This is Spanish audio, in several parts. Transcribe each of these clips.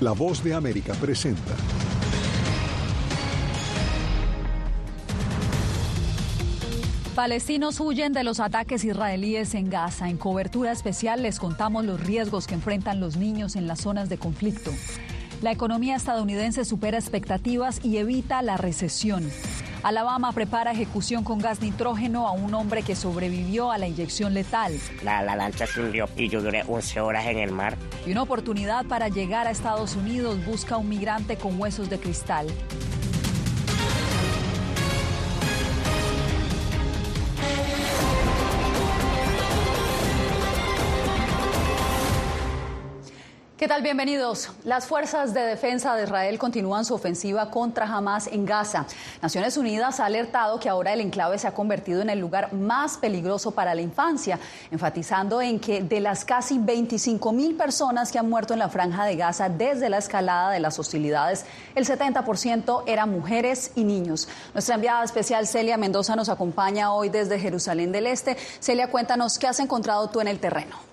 La voz de América presenta. Palestinos huyen de los ataques israelíes en Gaza. En cobertura especial les contamos los riesgos que enfrentan los niños en las zonas de conflicto. La economía estadounidense supera expectativas y evita la recesión. Alabama prepara ejecución con gas nitrógeno a un hombre que sobrevivió a la inyección letal. La, lancha se hundió y yo duré 11 horas en el mar. Y una oportunidad para llegar a Estados Unidos busca un migrante con huesos de cristal. ¿Qué tal? Bienvenidos. Las fuerzas de defensa de Israel continúan su ofensiva contra Hamas en Gaza. Naciones Unidas ha alertado que ahora el enclave se ha convertido en el lugar más peligroso para la infancia, enfatizando en que de las casi 25 mil personas que han muerto en la franja de Gaza desde la escalada de las hostilidades, el 70% eran mujeres y niños. Nuestra enviada especial Celia Mendoza nos acompaña hoy desde Jerusalén del Este. Celia, cuéntanos qué has encontrado tú en el terreno.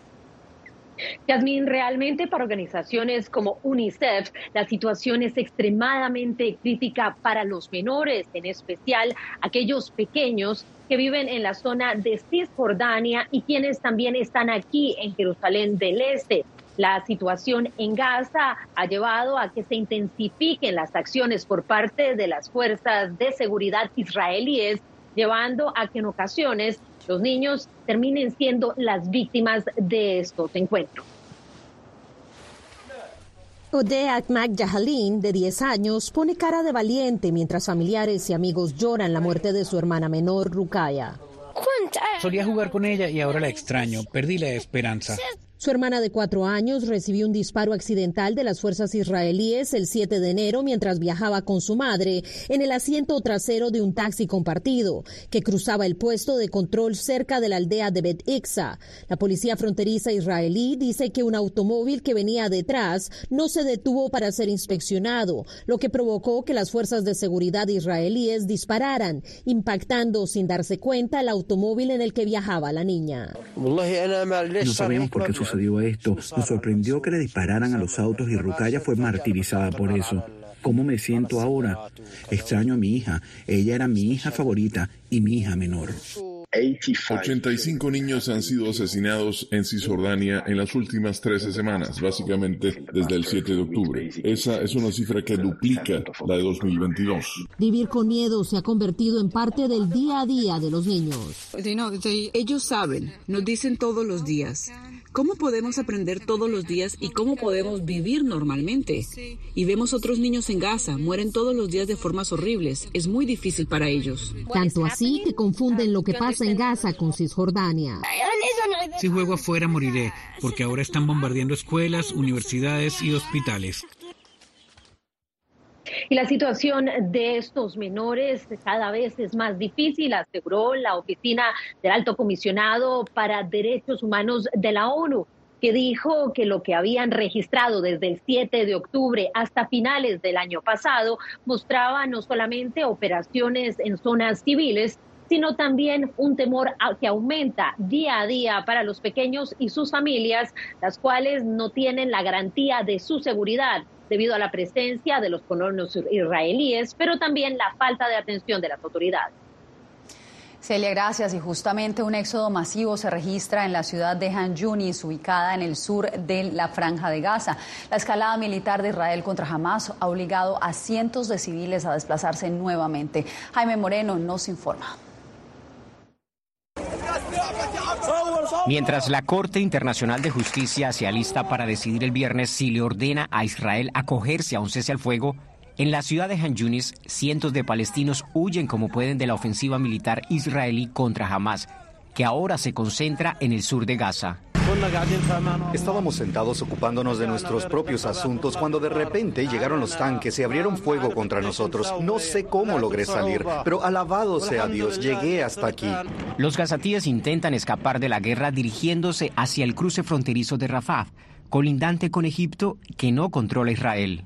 Yasmin, realmente para organizaciones como UNICEF, la situación es extremadamente crítica para los menores, en especial aquellos pequeños que viven en la zona de Cisjordania y quienes también están aquí en Jerusalén del Este. La situación en Gaza ha llevado a que se intensifiquen las acciones por parte de las fuerzas de seguridad israelíes, llevando a que en ocasiones los niños terminen siendo las víctimas de estos encuentros. Odeak McJahalin, de 10 años, pone cara de valiente mientras familiares y amigos lloran la muerte de su hermana menor, Rukaya. Solía jugar con ella y ahora la extraño. Perdí la esperanza. Su hermana de cuatro años recibió un disparo accidental de las fuerzas israelíes el 7 de enero mientras viajaba con su madre en el asiento trasero de un taxi compartido que cruzaba el puesto de control cerca de la aldea de Bet Iksa. La policía fronteriza israelí dice que un automóvil que venía detrás no se detuvo para ser inspeccionado, lo que provocó que las fuerzas de seguridad israelíes dispararan, impactando sin darse cuenta el automóvil en el que viajaba la niña. No sabemos por qué sucedió esto. Nos sorprendió que le dispararan a los autos y Rukaya fue martirizada por eso. ¿Cómo me siento ahora? Extraño a mi hija. Ella era mi hija favorita y mi hija menor. 85 niños han sido asesinados en Cisjordania en las últimas 13 semanas, básicamente desde el 7 de octubre. Esa es una cifra que duplica la de 2022. Vivir con miedo se ha convertido en parte del día a día de los niños. Ellos saben, nos dicen todos los días. ¿Cómo podemos aprender todos los días y cómo podemos vivir normalmente? Y vemos otros niños en Gaza, mueren todos los días de formas horribles. Es muy difícil para ellos. Tanto así que confunden lo que pasa en Gaza con Cisjordania. Si juego afuera moriré, porque ahora están bombardeando escuelas, universidades y hospitales. Y la situación de estos menores cada vez es más difícil, aseguró la oficina del Alto Comisionado para Derechos Humanos de la ONU que dijo que lo que habían registrado desde el 7 de octubre hasta finales del año pasado mostraba no solamente operaciones en zonas civiles, sino también un temor que aumenta día a día para los pequeños y sus familias, las cuales no tienen la garantía de su seguridad debido a la presencia de los colonos israelíes, pero también la falta de atención de las autoridades. Celia, gracias. Y justamente un éxodo masivo se registra en la ciudad de Han Yunis, ubicada en el sur de la Franja de Gaza. La escalada militar de Israel contra Hamas ha obligado a cientos de civiles a desplazarse nuevamente. Jaime Moreno nos informa. Mientras la Corte Internacional de Justicia se alista para decidir el viernes si le ordena a Israel acogerse a un cese al fuego, en la ciudad de Han Yunis, cientos de palestinos huyen como pueden de la ofensiva militar israelí contra Hamas, que ahora se concentra en el sur de Gaza. Estábamos sentados ocupándonos de nuestros propios asuntos cuando de repente llegaron los tanques y abrieron fuego contra nosotros. No sé cómo logré salir, pero alabado sea Dios, llegué hasta aquí. Los gazatíes intentan escapar de la guerra dirigiéndose hacia el cruce fronterizo de Rafah, colindante con Egipto que no controla Israel.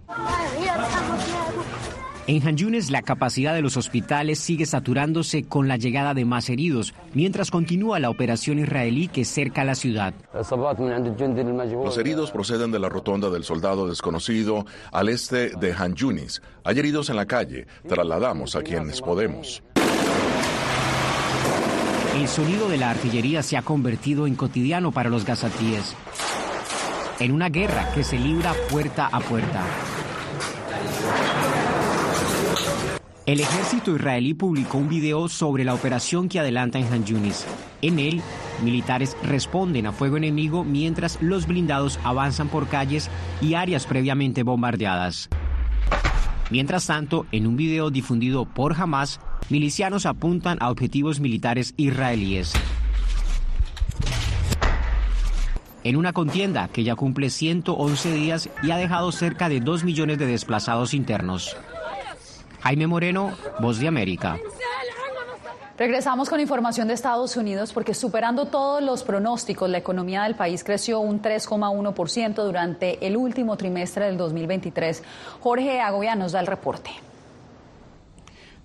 En Han Yunis, la capacidad de los hospitales sigue saturándose con la llegada de más heridos, mientras continúa la operación israelí que cerca la ciudad. Los heridos proceden de la rotonda del soldado desconocido al este de Han Yunis. Hay heridos en la calle. Trasladamos a quienes podemos. El sonido de la artillería se ha convertido en cotidiano para los gazatíes. En una guerra que se libra puerta a puerta. El ejército israelí publicó un video sobre la operación que adelanta en Han Yunis. En él, militares responden a fuego enemigo mientras los blindados avanzan por calles y áreas previamente bombardeadas. Mientras tanto, en un video difundido por Hamas, milicianos apuntan a objetivos militares israelíes. En una contienda que ya cumple 111 días y ha dejado cerca de 2 millones de desplazados internos. Jaime Moreno, Voz de América. Regresamos con información de Estados Unidos porque superando todos los pronósticos, la economía del país creció un 3,1% durante el último trimestre del 2023. Jorge Agoya nos da el reporte.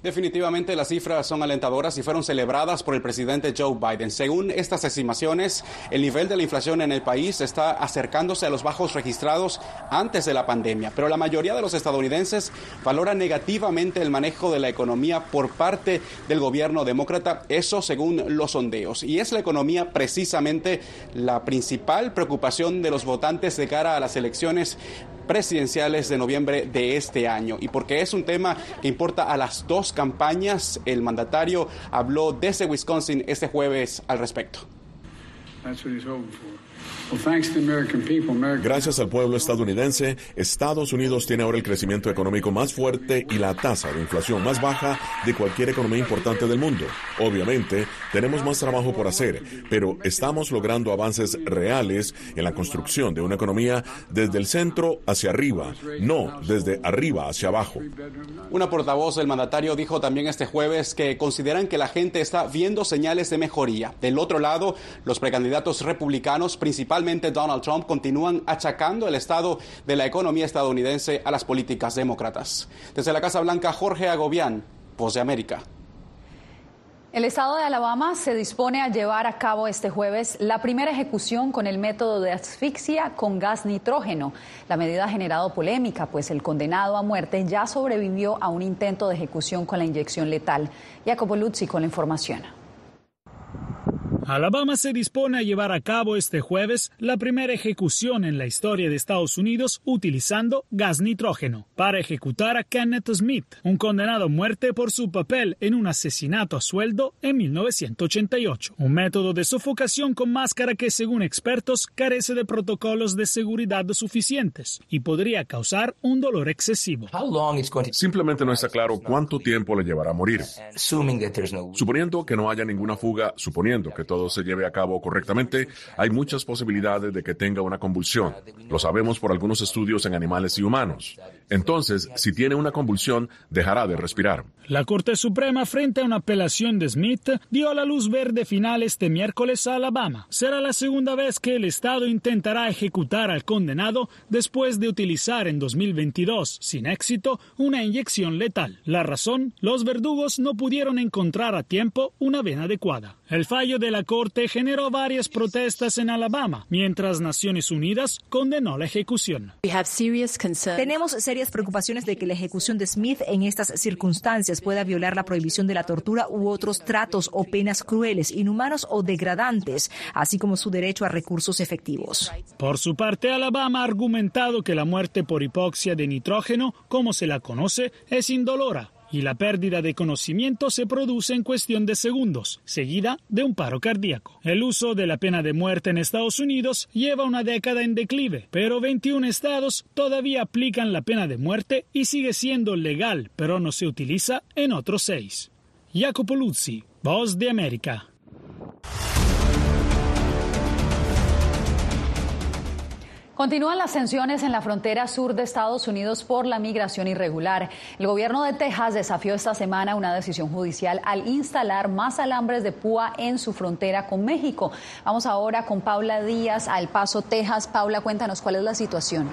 Definitivamente las cifras son alentadoras y fueron celebradas por el presidente Joe Biden. Según estas estimaciones, el nivel de la inflación en el país está acercándose a los bajos registrados antes de la pandemia, pero la mayoría de los estadounidenses valoran negativamente el manejo de la economía por parte del gobierno demócrata, eso según los sondeos. Y es la economía precisamente la principal preocupación de los votantes de cara a las elecciones presidenciales de noviembre de este año. Y porque es un tema que importa a las dos campañas, el mandatario habló desde Wisconsin este jueves al respecto. Gracias al pueblo estadounidense, Estados Unidos tiene ahora el crecimiento económico más fuerte y la tasa de inflación más baja de cualquier economía importante del mundo. Obviamente, tenemos más trabajo por hacer, pero estamos logrando avances reales en la construcción de una economía desde el centro hacia arriba, no desde arriba hacia abajo. Una portavoz del mandatario dijo también este jueves que consideran que la gente está viendo señales de mejoría. Del otro lado, los precandidatos republicanos, principalmente Donald Trump, continúan achacando el estado de la economía estadounidense a las políticas demócratas. Desde la Casa Blanca, Jorge Agobián, Voz de América. El estado de Alabama se dispone a llevar a cabo este jueves la primera ejecución con el método de asfixia con gas nitrógeno. La medida ha generado polémica, pues el condenado a muerte ya sobrevivió a un intento de ejecución con la inyección letal. Jacopo Luzzi con la información. Alabama se dispone a llevar a cabo este jueves la primera ejecución en la historia de Estados Unidos utilizando gas nitrógeno para ejecutar a Kenneth Smith, un condenado a muerte por su papel en un asesinato a sueldo en 1988. Un método de sofocación con máscara que, según expertos, carece de protocolos de seguridad suficientes y podría causar un dolor excesivo. Simplemente no está claro cuánto tiempo le llevará a morir. Suponiendo que no haya ninguna fuga, suponiendo que todo todo se lleve a cabo correctamente, hay muchas posibilidades de que tenga una convulsión. Lo sabemos por algunos estudios en animales y humanos. Entonces, si tiene una convulsión, dejará de respirar. La Corte Suprema, frente a una apelación de Smith, dio la luz verde final este miércoles a Alabama. Será la segunda vez que el Estado intentará ejecutar al condenado después de utilizar en 2022, sin éxito, una inyección letal. La razón, los verdugos no pudieron encontrar a tiempo una vena adecuada. El fallo de la Corte generó varias protestas en Alabama, mientras Naciones Unidas condenó la ejecución. Tenemos serias preocupaciones de que la ejecución de Smith en estas circunstancias pueda violar la prohibición de la tortura u otros tratos o penas crueles, inhumanos o degradantes, así como su derecho a recursos efectivos. Por su parte, Alabama ha argumentado que la muerte por hipoxia de nitrógeno, como se la conoce, es indolora y la pérdida de conocimiento se produce en cuestión de segundos, seguida de un paro cardíaco. El uso de la pena de muerte en Estados Unidos lleva una década en declive, pero 21 estados todavía aplican la pena de muerte y sigue siendo legal, pero no se utiliza en otros seis. Jacopo Luzzi, Voz de América. Continúan las tensiones en la frontera sur de Estados Unidos por la migración irregular. El gobierno de Texas desafió esta semana una decisión judicial al instalar más alambres de púa en su frontera con México. Vamos ahora con Paula Díaz al Paso, Texas. Paula, cuéntanos cuál es la situación.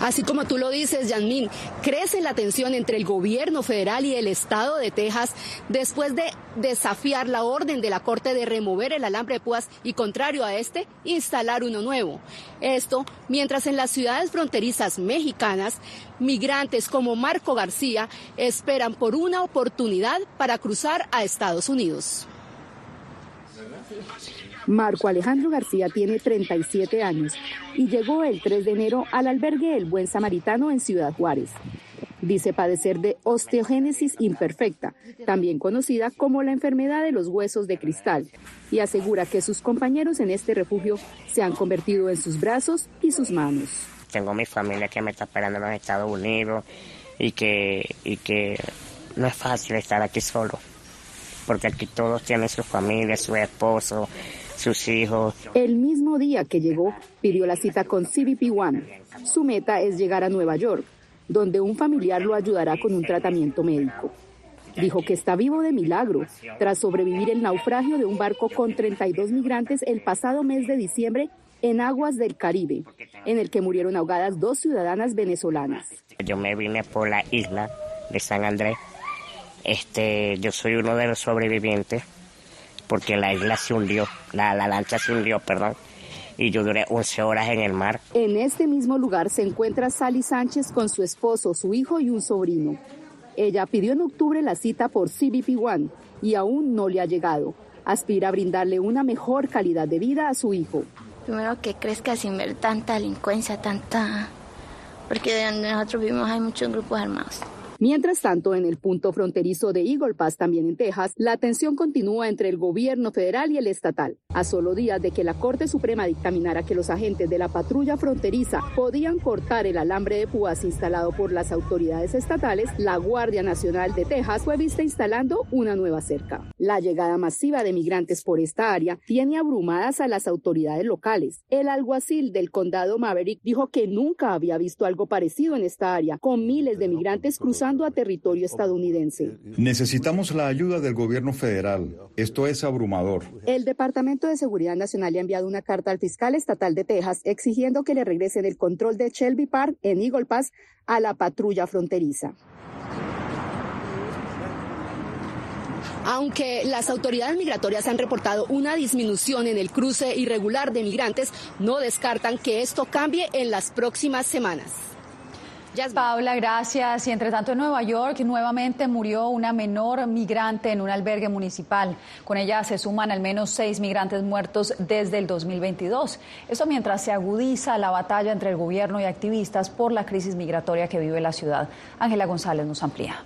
Así como tú lo dices, Yanmin, crece la tensión entre el gobierno federal y el estado de Texas después de desafiar la orden de la Corte de remover el alambre de púas y, contrario a este, instalar uno nuevo. Esto mientras en las ciudades fronterizas mexicanas, migrantes como Marco García esperan por una oportunidad para cruzar a Estados Unidos. Marco Alejandro García tiene 37 años y llegó el 3 de enero al albergue El Buen Samaritano en Ciudad Juárez. Dice padecer de osteogénesis imperfecta, también conocida como la enfermedad de los huesos de cristal, y asegura que sus compañeros en este refugio se han convertido en sus brazos y sus manos. Tengo mi familia que me está esperando en los Estados Unidos y que, y que no es fácil estar aquí solo, porque aquí todos tienen su familia, su esposo, sus hijos. El mismo día que llegó, pidió la cita con CBP One. Su meta es llegar a Nueva York, donde un familiar lo ayudará con un tratamiento médico. Dijo que está vivo de milagro tras sobrevivir el naufragio de un barco con 32 migrantes el pasado mes de diciembre en aguas del Caribe, en el que murieron ahogadas dos ciudadanas venezolanas. Yo me vine por la isla de San Andrés. Este, yo soy uno de los sobrevivientes porque la isla se hundió, la, la lancha se hundió, perdón, y yo duré 11 horas en el mar. En este mismo lugar se encuentra Sally Sánchez con su esposo, su hijo y un sobrino. Ella pidió en octubre la cita por CBP One y aún no le ha llegado. Aspira a brindarle una mejor calidad de vida a su hijo. Primero que crezca sin ver tanta delincuencia, tanta... Porque de donde nosotros vivimos hay muchos grupos armados. Mientras tanto, en el punto fronterizo de Eagle Pass, también en Texas, la tensión continúa entre el gobierno federal y el estatal. A solo días de que la Corte Suprema dictaminara que los agentes de la patrulla fronteriza podían cortar el alambre de púas instalado por las autoridades estatales, la Guardia Nacional de Texas fue vista instalando una nueva cerca. La llegada masiva de migrantes por esta área tiene abrumadas a las autoridades locales. El alguacil del condado Maverick dijo que nunca había visto algo parecido en esta área, con miles de migrantes cruzando a territorio estadounidense. Necesitamos la ayuda del gobierno federal. Esto es abrumador. El Departamento de Seguridad Nacional le ha enviado una carta al fiscal estatal de Texas exigiendo que le regresen el control de Shelby Park en Eagle Pass a la patrulla fronteriza. Aunque las autoridades migratorias han reportado una disminución en el cruce irregular de migrantes, no descartan que esto cambie en las próximas semanas. Paula, gracias. Y entre tanto en Nueva York nuevamente murió una menor migrante en un albergue municipal. Con ella se suman al menos seis migrantes muertos desde el 2022. Esto mientras se agudiza la batalla entre el gobierno y activistas por la crisis migratoria que vive la ciudad. Ángela González nos amplía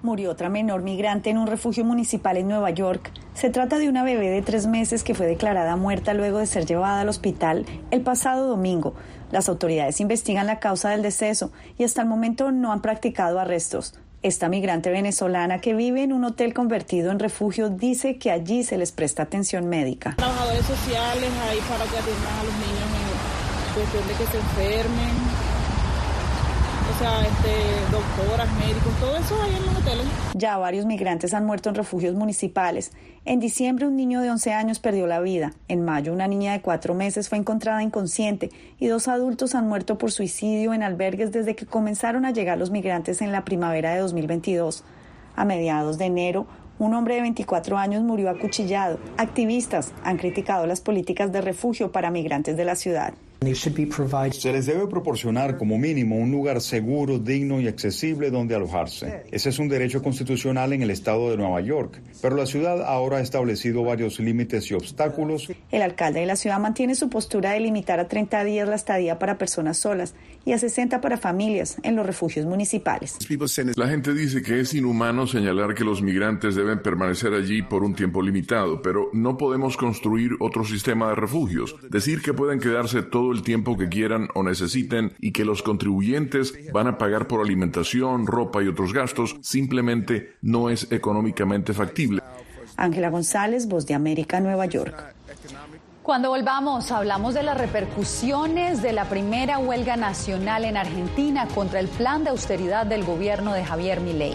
murió otra menor migrante en un refugio municipal en Nueva York. Se trata de una bebé de tres meses que fue declarada muerta luego de ser llevada al hospital el pasado domingo. Las autoridades investigan la causa del deceso y hasta el momento no han practicado arrestos. Esta migrante venezolana que vive en un hotel convertido en refugio dice que allí se les presta atención médica. Trabajadores sociales ahí para que atiendan a los niños en cuestión de que se enfermen sea, este, doctoras, médicos, todo eso hay en los hoteles. Ya varios migrantes han muerto en refugios municipales. En diciembre un niño de 11 años perdió la vida. En mayo una niña de cuatro meses fue encontrada inconsciente y dos adultos han muerto por suicidio en albergues desde que comenzaron a llegar los migrantes en la primavera de 2022. A mediados de enero, un hombre de 24 años murió acuchillado. Activistas han criticado las políticas de refugio para migrantes de la ciudad. Se les debe proporcionar como mínimo un lugar seguro, digno y accesible donde alojarse. Ese es un derecho constitucional en el estado de Nueva York, pero la ciudad ahora ha establecido varios límites y obstáculos. El alcalde de la ciudad mantiene su postura de limitar a 30 días la estadía para personas solas y a 60 para familias en los refugios municipales. La gente dice que es inhumano señalar que los migrantes deben permanecer allí por un tiempo limitado, pero no podemos construir otro sistema de refugios. Decir que pueden quedarse todo el tiempo que quieran o necesiten y que los contribuyentes van a pagar por alimentación, ropa y otros gastos simplemente no es económicamente factible. Ángela González, Voz de América, Nueva York. Cuando volvamos, hablamos de las repercusiones de la primera huelga nacional en Argentina contra el plan de austeridad del gobierno de Javier Milei.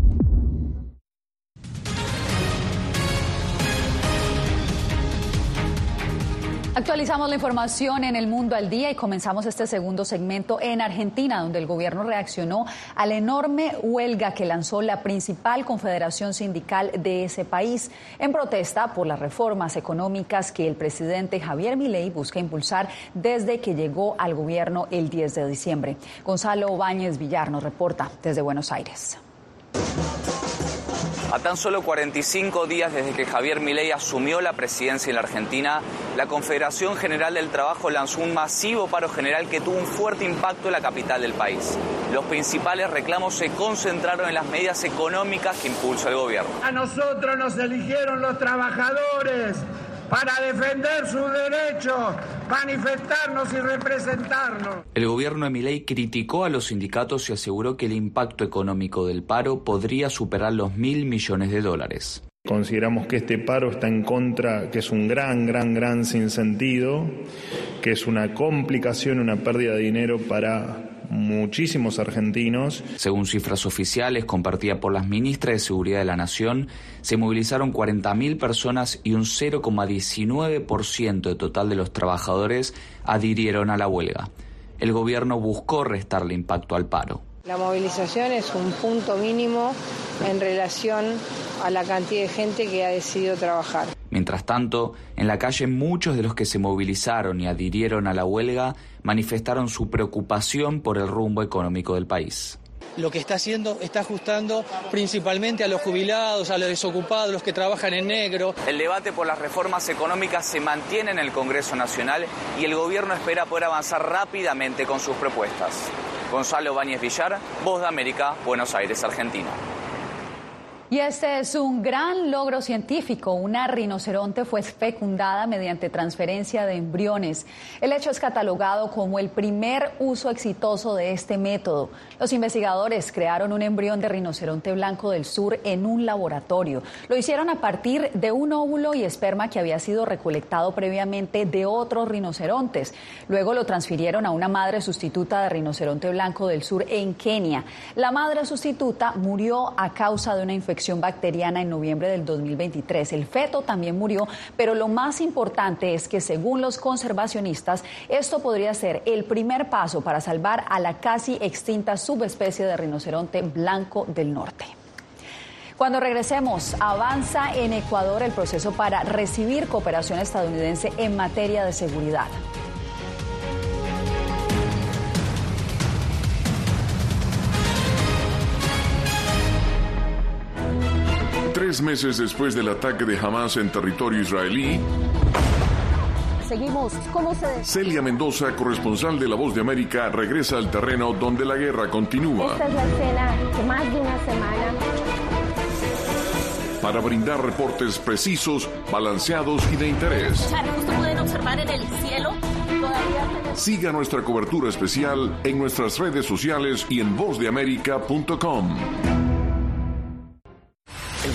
Actualizamos la información en el mundo al día y comenzamos este segundo segmento en Argentina, donde el gobierno reaccionó a la enorme huelga que lanzó la principal confederación sindical de ese país en protesta por las reformas económicas que el presidente Javier Milei busca impulsar desde que llegó al gobierno el 10 de diciembre. Gonzalo Báñez Villar nos reporta desde Buenos Aires. A tan solo 45 días desde que Javier Milei asumió la presidencia en la Argentina, la Confederación General del Trabajo lanzó un masivo paro general que tuvo un fuerte impacto en la capital del país. Los principales reclamos se concentraron en las medidas económicas que impulsa el gobierno. A nosotros nos eligieron los trabajadores para defender sus derechos, manifestarnos y representarnos. El gobierno de Milei criticó a los sindicatos y aseguró que el impacto económico del paro podría superar los mil millones de dólares. Consideramos que este paro está en contra, que es un gran, gran, gran sinsentido, que es una complicación, una pérdida de dinero para muchísimos argentinos. Según cifras oficiales compartidas por las ministras de Seguridad de la Nación, se movilizaron 40.000 personas y un 0,19% de total de los trabajadores adhirieron a la huelga. El gobierno buscó restarle impacto al paro. La movilización es un punto mínimo en relación a la cantidad de gente que ha decidido trabajar. Mientras tanto, en la calle muchos de los que se movilizaron y adhirieron a la huelga manifestaron su preocupación por el rumbo económico del país lo que está haciendo está ajustando principalmente a los jubilados, a los desocupados, los que trabajan en negro. El debate por las reformas económicas se mantiene en el Congreso Nacional y el gobierno espera poder avanzar rápidamente con sus propuestas. Gonzalo Báñez Villar, Voz de América, Buenos Aires, Argentina. Y este es un gran logro científico. Una rinoceronte fue fecundada mediante transferencia de embriones. El hecho es catalogado como el primer uso exitoso de este método. Los investigadores crearon un embrión de rinoceronte blanco del sur en un laboratorio. Lo hicieron a partir de un óvulo y esperma que había sido recolectado previamente de otros rinocerontes. Luego lo transfirieron a una madre sustituta de rinoceronte blanco del sur en Kenia. La madre sustituta murió a causa de una infección bacteriana en noviembre del 2023. El feto también murió, pero lo más importante es que según los conservacionistas, esto podría ser el primer paso para salvar a la casi extinta subespecie de rinoceronte blanco del norte. Cuando regresemos, avanza en Ecuador el proceso para recibir cooperación estadounidense en materia de seguridad. Tres meses después del ataque de Hamas en territorio israelí, Seguimos. ¿Cómo se.? Celia Mendoza, corresponsal de La Voz de América, regresa al terreno donde la guerra continúa. Esta es la escena que más de una semana. Para brindar reportes precisos, balanceados y de interés. Pueden observar en el cielo. Todavía Siga nuestra cobertura especial en nuestras redes sociales y en vozdeamerica.com.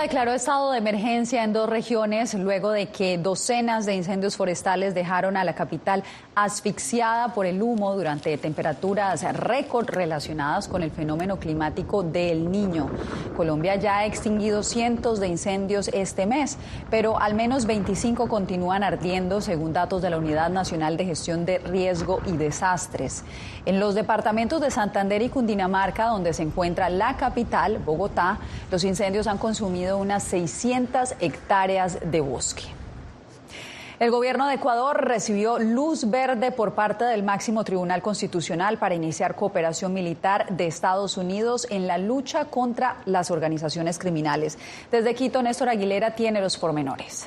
Declaró estado de emergencia en dos regiones luego de que docenas de incendios forestales dejaron a la capital asfixiada por el humo durante temperaturas récord relacionadas con el fenómeno climático del Niño. Colombia ya ha extinguido cientos de incendios este mes, pero al menos 25 continúan ardiendo según datos de la Unidad Nacional de Gestión de Riesgo y Desastres. En los departamentos de Santander y Cundinamarca, donde se encuentra la capital, Bogotá, los incendios han consumido unas 600 hectáreas de bosque. El gobierno de Ecuador recibió luz verde por parte del máximo tribunal constitucional para iniciar cooperación militar de Estados Unidos en la lucha contra las organizaciones criminales. Desde Quito, Néstor Aguilera tiene los pormenores.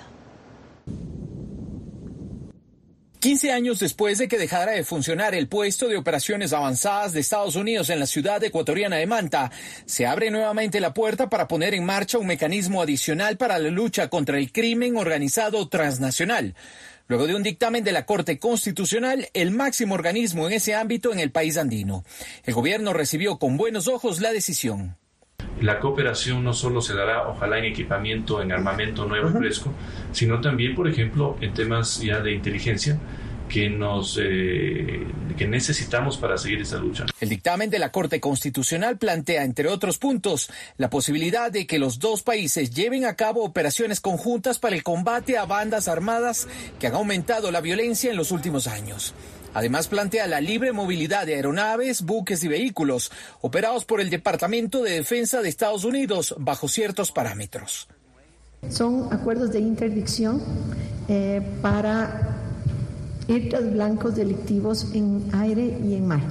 15 años después de que dejara de funcionar el puesto de operaciones avanzadas de Estados Unidos en la ciudad ecuatoriana de Manta, se abre nuevamente la puerta para poner en marcha un mecanismo adicional para la lucha contra el crimen organizado transnacional. Luego de un dictamen de la Corte Constitucional, el máximo organismo en ese ámbito en el país andino. El gobierno recibió con buenos ojos la decisión. La cooperación no solo se dará, ojalá, en equipamiento, en armamento nuevo y fresco, sino también, por ejemplo, en temas ya de inteligencia que nos eh, que necesitamos para seguir esta lucha. El dictamen de la Corte Constitucional plantea, entre otros puntos, la posibilidad de que los dos países lleven a cabo operaciones conjuntas para el combate a bandas armadas que han aumentado la violencia en los últimos años. Además, plantea la libre movilidad de aeronaves, buques y vehículos operados por el Departamento de Defensa de Estados Unidos bajo ciertos parámetros. Son acuerdos de interdicción eh, para hechos blancos delictivos en aire y en mar.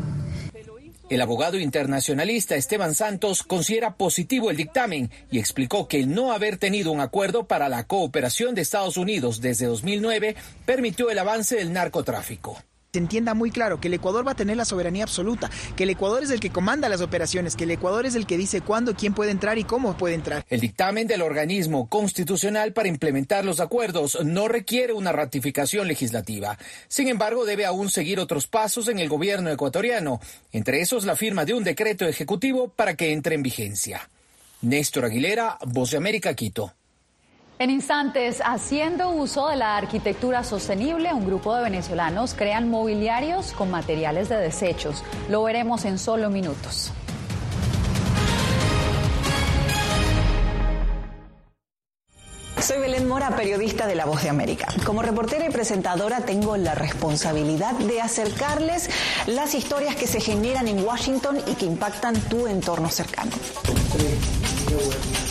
El abogado internacionalista Esteban Santos considera positivo el dictamen y explicó que el no haber tenido un acuerdo para la cooperación de Estados Unidos desde 2009 permitió el avance del narcotráfico se entienda muy claro que el Ecuador va a tener la soberanía absoluta, que el Ecuador es el que comanda las operaciones, que el Ecuador es el que dice cuándo, quién puede entrar y cómo puede entrar. El dictamen del organismo constitucional para implementar los acuerdos no requiere una ratificación legislativa. Sin embargo, debe aún seguir otros pasos en el gobierno ecuatoriano, entre esos la firma de un decreto ejecutivo para que entre en vigencia. Néstor Aguilera, Voz de América, Quito. En instantes, haciendo uso de la arquitectura sostenible, un grupo de venezolanos crean mobiliarios con materiales de desechos. Lo veremos en solo minutos. Soy Belén Mora, periodista de La Voz de América. Como reportera y presentadora tengo la responsabilidad de acercarles las historias que se generan en Washington y que impactan tu entorno cercano.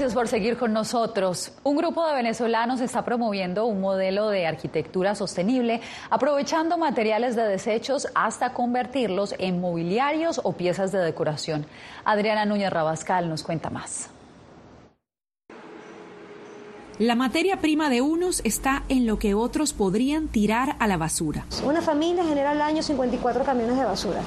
Gracias por seguir con nosotros. Un grupo de venezolanos está promoviendo un modelo de arquitectura sostenible, aprovechando materiales de desechos hasta convertirlos en mobiliarios o piezas de decoración. Adriana Núñez Rabascal nos cuenta más. La materia prima de unos está en lo que otros podrían tirar a la basura. Una familia genera al año 54 camiones de basura.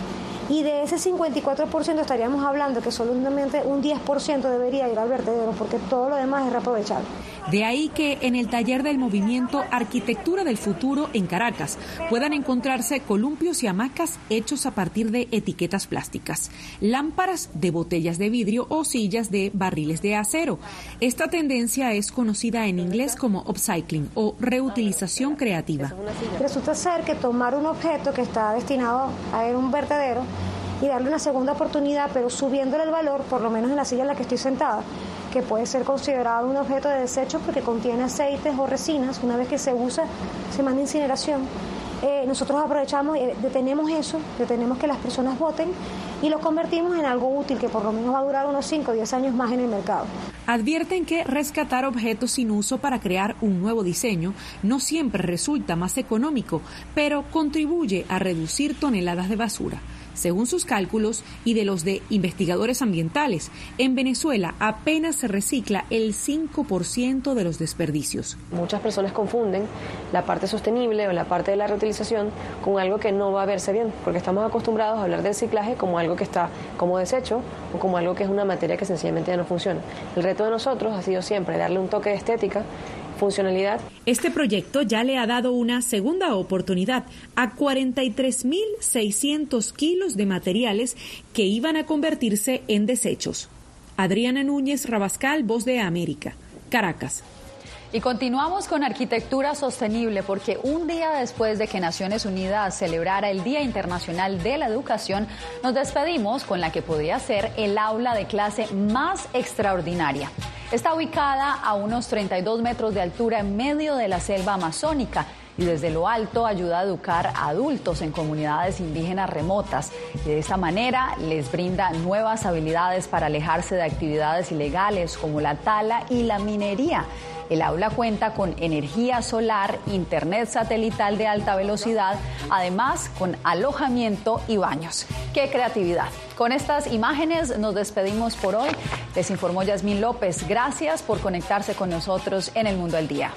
Y de ese 54% estaríamos hablando que solamente un 10% debería ir al vertedero porque todo lo demás es reaprovechable. De ahí que en el taller del movimiento Arquitectura del Futuro en Caracas puedan encontrarse columpios y hamacas hechos a partir de etiquetas plásticas, lámparas de botellas de vidrio o sillas de barriles de acero. Esta tendencia es conocida en inglés como upcycling o reutilización creativa. Resulta ser que tomar un objeto que está destinado a un vertedero y darle una segunda oportunidad, pero subiéndole el valor, por lo menos en la silla en la que estoy sentada, que puede ser considerado un objeto de desecho porque contiene aceites o resinas, una vez que se usa, se manda incineración. Eh, nosotros aprovechamos y detenemos eso, detenemos que las personas voten y lo convertimos en algo útil que por lo menos va a durar unos 5 o 10 años más en el mercado. Advierten que rescatar objetos sin uso para crear un nuevo diseño no siempre resulta más económico, pero contribuye a reducir toneladas de basura. Según sus cálculos y de los de investigadores ambientales, en Venezuela apenas se recicla el 5% de los desperdicios. Muchas personas confunden la parte sostenible o la parte de la reutilización con algo que no va a verse bien, porque estamos acostumbrados a hablar del reciclaje como algo que está como desecho o como algo que es una materia que sencillamente ya no funciona. El reto de nosotros ha sido siempre darle un toque de estética funcionalidad. Este proyecto ya le ha dado una segunda oportunidad a 43.600 kilos de materiales que iban a convertirse en desechos. Adriana Núñez Rabascal, Voz de América, Caracas. Y continuamos con arquitectura sostenible porque un día después de que Naciones Unidas celebrara el Día Internacional de la Educación, nos despedimos con la que podría ser el aula de clase más extraordinaria. Está ubicada a unos 32 metros de altura en medio de la selva amazónica y desde lo alto ayuda a educar a adultos en comunidades indígenas remotas y de esta manera les brinda nuevas habilidades para alejarse de actividades ilegales como la tala y la minería. El aula cuenta con energía solar, internet satelital de alta velocidad, además con alojamiento y baños. ¡Qué creatividad! Con estas imágenes nos despedimos por hoy. Les informó Yasmín López. Gracias por conectarse con nosotros en el Mundo al Día.